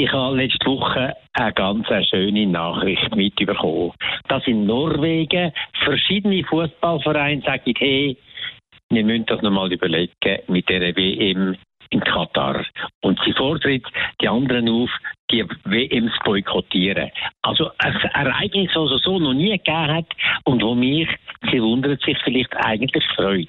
Ich habe letzte Woche eine ganz schöne Nachricht mitbekommen, dass in Norwegen verschiedene Fußballvereine sagen, hey, wir müssen das nochmal überlegen mit der WM in Katar. Und sie fordert die anderen auf, die WM zu boykottieren. Also ein Ereignis, das es so noch nie gegeben hat und wo mich, sie wundert sich vielleicht eigentlich freut.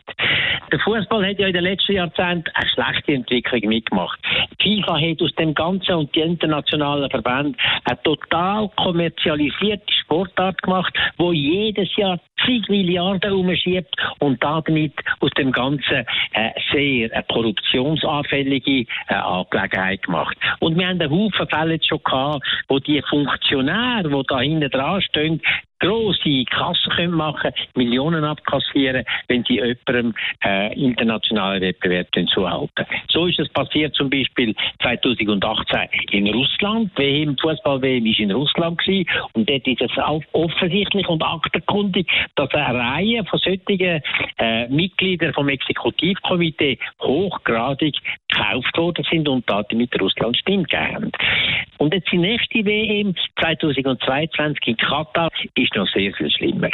Der Fußball hat ja in den letzten Jahrzehnten eine schlechte Entwicklung mitgemacht. FIFA hat aus dem Ganzen und die internationalen Verbände eine total kommerzialisierte Sportart gemacht, wo jedes Jahr zig Milliarden umschiebt und damit aus dem Ganzen äh, sehr eine korruptionsanfällige äh, Angelegenheit gemacht. Und wir haben einen Haufen Fälle schon gehabt, wo die Funktionäre, die da hinten dran stehen, grosse Kassen können machen Millionen abkassieren, wenn sie jemandem äh, internationalen Wettbewerb zuhalten. So ist es passiert zum Beispiel 2018 in Russland. WM, Fußball-WM war in Russland gewesen, und dort ist es auch offensichtlich und aktenkundig, dass eine Reihe von solchen äh, Mitgliedern vom Exekutivkomitee hochgradig gekauft worden sind und da mit Russland stimmt gegeben Und jetzt die nächste WM 2022 in Katar ist ist noch sehr viel schlimmer.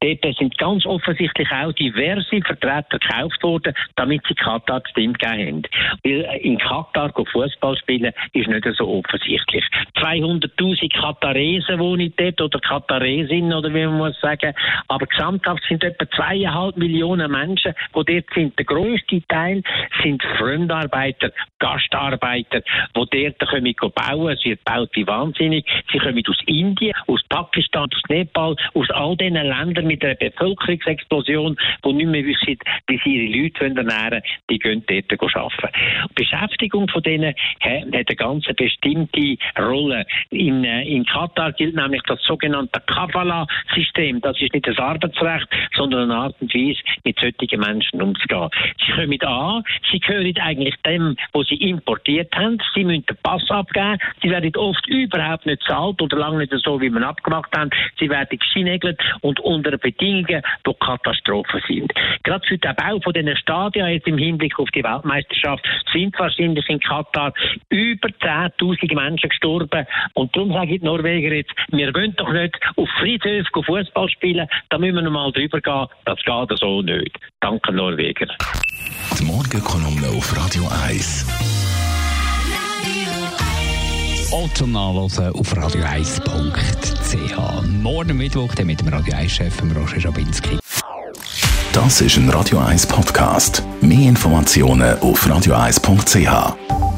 Dort sind ganz offensichtlich auch diverse Vertreter gekauft worden, damit sie Katar gestimmt gegeben haben. Weil in Katar Fußball spielen ist nicht so offensichtlich. 200.000 Kataresen wohnen dort oder Kataresinnen oder wie man muss sagen. Aber gesamthaft sind etwa zweieinhalb Millionen Menschen, die dort sind. Der grösste Teil sind Fremdarbeiter, Gastarbeiter, die dort kommen bauen. Es wird baut wie wahnsinnig. Sie kommen aus Indien, aus Pakistan, aus Nepal Nepal, aus all diesen Ländern mit einer Bevölkerungsexplosion, die nicht mehr wissen, wie sie ihre Leute ernähren wollen, die gehen dort arbeiten. Die Beschäftigung von denen hat eine ganz bestimmte Rolle. In, äh, in Katar gilt nämlich das sogenannte Kafala-System. Das ist nicht das Arbeitsrecht, sondern eine Art und Weise, mit solchen Menschen umzugehen. Sie kommen an, sie gehören eigentlich dem, was sie importiert haben. Sie müssen den Pass abgeben. Sie werden oft überhaupt nicht zahlt oder lange nicht so, wie man abgemacht haben. Sie werden gleichzeitig geschienegelt und unter Bedingungen, die Katastrophen sind. Gerade für den Bau von diesen Stadien jetzt im Hinblick auf die Weltmeisterschaft sind wahrscheinlich in Katar über 10.000 Menschen gestorben. Und darum sage ich den Norweger jetzt, wir wollen doch nicht auf Friedhöfen Fußball spielen, da müssen wir noch mal drüber gehen. Das geht so nicht. Danke, Norweger. Die Morgenkolumne auf Radio 1. Otto nachlesen auf radio1.ch. Morgen Mittwoch dann mit dem Radio 1-Chef Roger Schabinski. Das ist ein Radio 1 Podcast. Mehr Informationen auf radio1.ch.